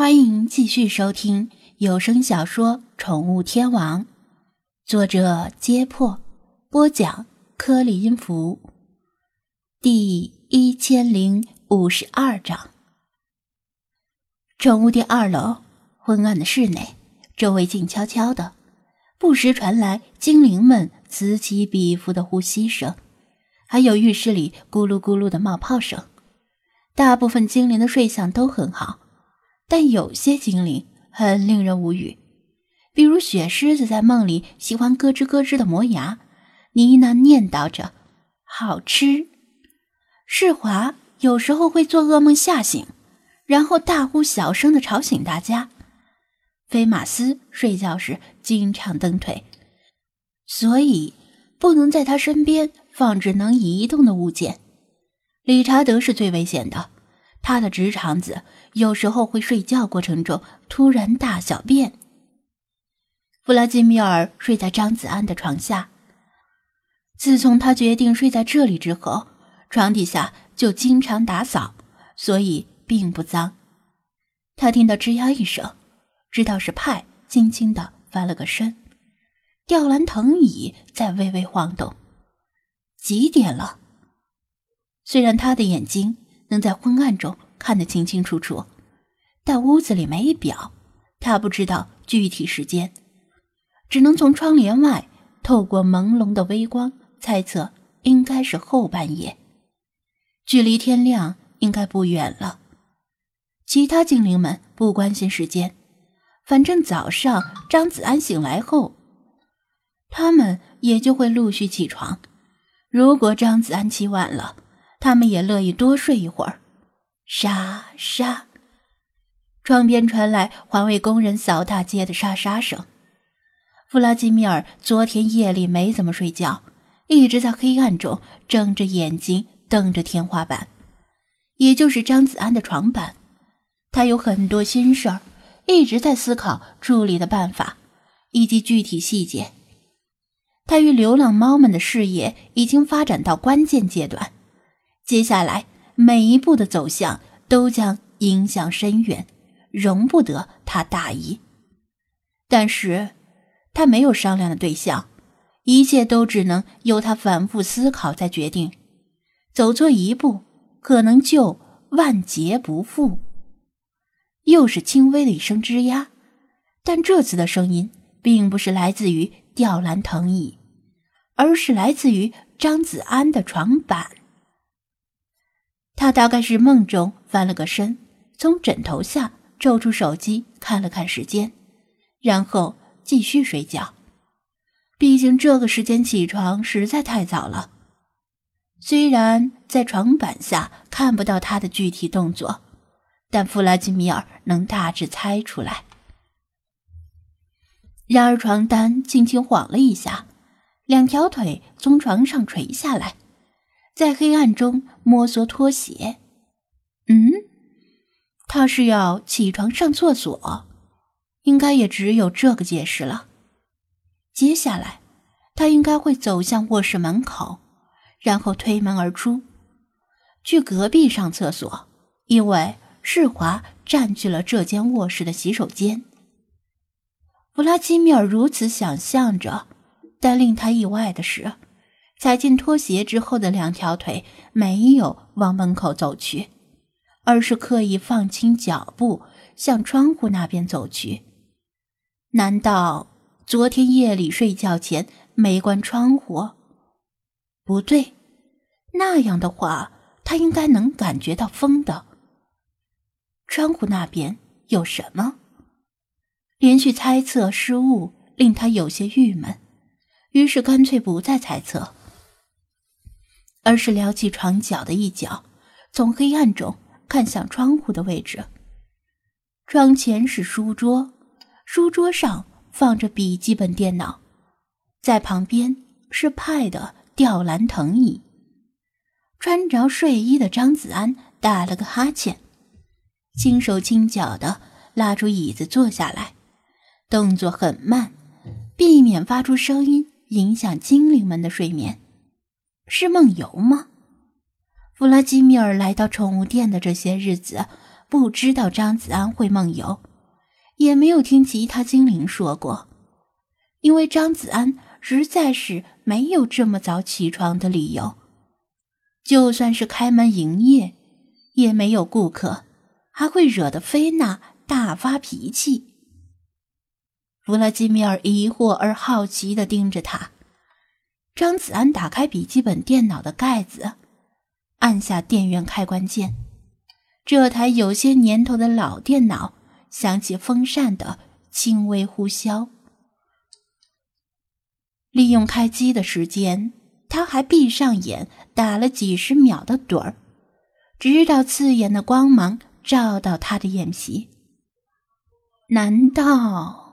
欢迎继续收听有声小说《宠物天王》，作者：揭破，播讲：颗粒音符，第一千零五十二章。宠物店二楼昏暗的室内，周围静悄悄的，不时传来精灵们此起彼伏的呼吸声，还有浴室里咕噜咕噜的冒泡声。大部分精灵的睡相都很好。但有些精灵很令人无语，比如雪狮子在梦里喜欢咯吱咯吱的磨牙，呢喃念叨着“好吃”。世华有时候会做噩梦吓醒，然后大呼小声的吵醒大家。菲马斯睡觉时经常蹬腿，所以不能在他身边放置能移动的物件。理查德是最危险的。他的直肠子有时候会睡觉过程中突然大小便。弗拉基米尔睡在张子安的床下。自从他决定睡在这里之后，床底下就经常打扫，所以并不脏。他听到吱呀一声，知道是派轻轻的翻了个身，吊篮藤椅在微微晃动。几点了？虽然他的眼睛。能在昏暗中看得清清楚楚，但屋子里没表，他不知道具体时间，只能从窗帘外透过朦胧的微光猜测，应该是后半夜，距离天亮应该不远了。其他精灵们不关心时间，反正早上张子安醒来后，他们也就会陆续起床。如果张子安起晚了，他们也乐意多睡一会儿。沙沙，窗边传来环卫工人扫大街的沙沙声。弗拉基米尔昨天夜里没怎么睡觉，一直在黑暗中睁着眼睛瞪着天花板，也就是张子安的床板。他有很多心事儿，一直在思考处理的办法以及具体细节。他与流浪猫们的事业已经发展到关键阶段。接下来每一步的走向都将影响深远，容不得他大意。但是，他没有商量的对象，一切都只能由他反复思考再决定。走错一步，可能就万劫不复。又是轻微的一声吱呀，但这次的声音并不是来自于吊篮藤椅，而是来自于张子安的床板。他大概是梦中翻了个身，从枕头下抽出手机看了看时间，然后继续睡觉。毕竟这个时间起床实在太早了。虽然在床板下看不到他的具体动作，但弗拉基米尔能大致猜出来。然而床单轻轻晃了一下，两条腿从床上垂下来。在黑暗中摸索拖鞋，嗯，他是要起床上厕所，应该也只有这个解释了。接下来，他应该会走向卧室门口，然后推门而出，去隔壁上厕所，因为世华占据了这间卧室的洗手间。弗拉基米尔如此想象着，但令他意外的是。踩进拖鞋之后的两条腿没有往门口走去，而是刻意放轻脚步向窗户那边走去。难道昨天夜里睡觉前没关窗户？不对，那样的话他应该能感觉到风的。窗户那边有什么？连续猜测失误令他有些郁闷，于是干脆不再猜测。而是撩起床角的一角，从黑暗中看向窗户的位置。窗前是书桌，书桌上放着笔记本电脑，在旁边是派的吊篮藤椅。穿着睡衣的张子安打了个哈欠，轻手轻脚的拉出椅子坐下来，动作很慢，避免发出声音影响精灵们的睡眠。是梦游吗？弗拉基米尔来到宠物店的这些日子，不知道张子安会梦游，也没有听其他精灵说过，因为张子安实在是没有这么早起床的理由。就算是开门营业，也没有顾客，还会惹得菲娜大发脾气。弗拉基米尔疑惑而好奇的盯着他。张子安打开笔记本电脑的盖子，按下电源开关键。这台有些年头的老电脑响起风扇的轻微呼啸。利用开机的时间，他还闭上眼打了几十秒的盹儿，直到刺眼的光芒照到他的眼皮。难道？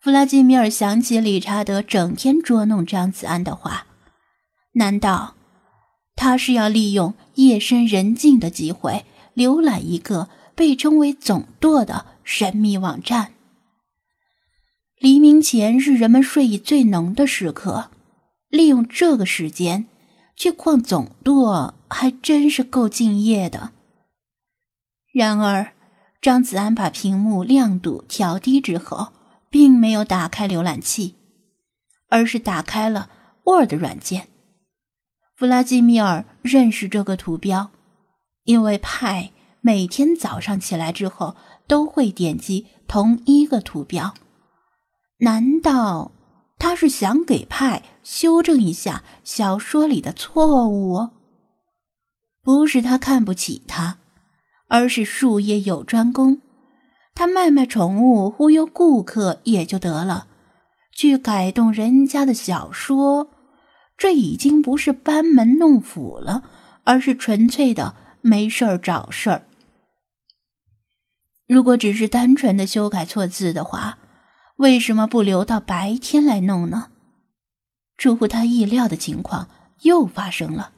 弗拉基米尔想起理查德整天捉弄张子安的话，难道他是要利用夜深人静的机会浏览一个被称为“总舵”的神秘网站？黎明前是人们睡意最浓的时刻，利用这个时间去逛总舵，还真是够敬业的。然而，张子安把屏幕亮度调低之后。并没有打开浏览器，而是打开了 Word 软件。弗拉基米尔认识这个图标，因为派每天早上起来之后都会点击同一个图标。难道他是想给派修正一下小说里的错误？不是他看不起他，而是术业有专攻。他卖卖宠物，忽悠顾客也就得了，去改动人家的小说，这已经不是班门弄斧了，而是纯粹的没事儿找事儿。如果只是单纯的修改错字的话，为什么不留到白天来弄呢？出乎他意料的情况又发生了，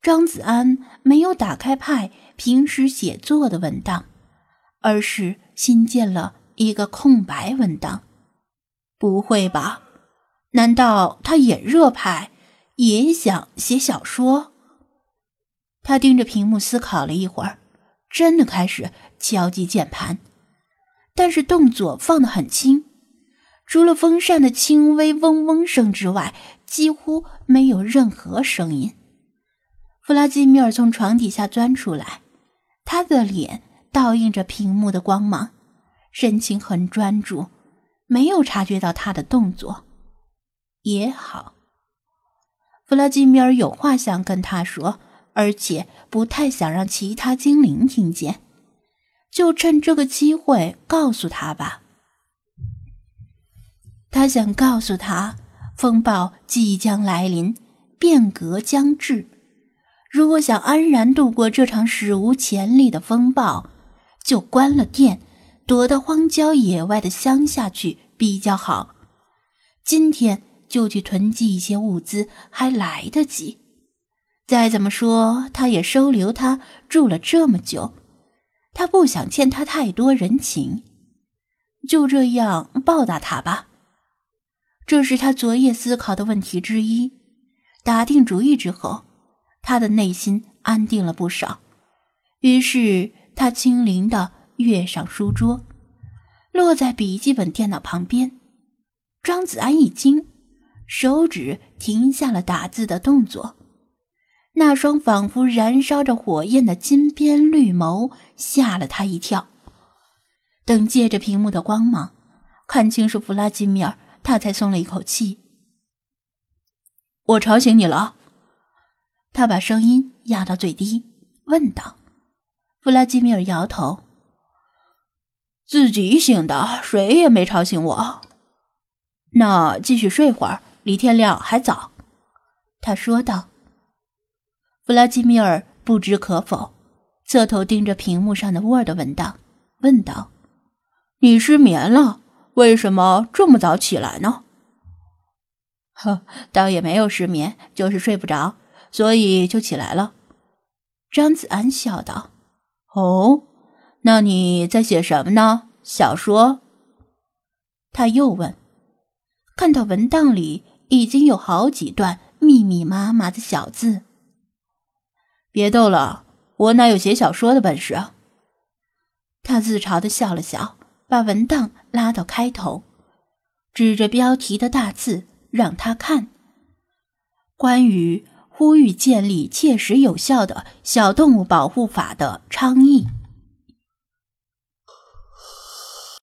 张子安没有打开派平时写作的文档。而是新建了一个空白文档。不会吧？难道他也热派，也想写小说？他盯着屏幕思考了一会儿，真的开始敲击键盘，但是动作放得很轻，除了风扇的轻微嗡嗡声之外，几乎没有任何声音。弗拉基米尔从床底下钻出来，他的脸。倒映着屏幕的光芒，神情很专注，没有察觉到他的动作。也好，弗拉基米尔有话想跟他说，而且不太想让其他精灵听见，就趁这个机会告诉他吧。他想告诉他，风暴即将来临，变革将至。如果想安然度过这场史无前例的风暴，就关了店，躲到荒郊野外的乡下去比较好。今天就去囤积一些物资，还来得及。再怎么说，他也收留他住了这么久，他不想欠他太多人情，就这样报答他吧。这是他昨夜思考的问题之一。打定主意之后，他的内心安定了不少。于是。他轻灵的跃上书桌，落在笔记本电脑旁边。张子安一惊，手指停下了打字的动作。那双仿佛燃烧着火焰的金边绿眸吓了他一跳。等借着屏幕的光芒看清是弗拉基米尔，他才松了一口气。我吵醒你了？他把声音压到最低，问道。弗拉基米尔摇头：“自己醒的，谁也没吵醒我。那继续睡会儿，离天亮还早。”他说道。弗拉基米尔不知可否，侧头盯着屏幕上的 Word 文档，问道：“你失眠了？为什么这么早起来呢？”“呵，倒也没有失眠，就是睡不着，所以就起来了。”张子安笑道。哦，那你在写什么呢？小说？他又问。看到文档里已经有好几段密密麻麻的小字。别逗了，我哪有写小说的本事啊？他自嘲的笑了笑，把文档拉到开头，指着标题的大字让他看：“关于呼吁建立切实有效的小动物保护法的倡议。”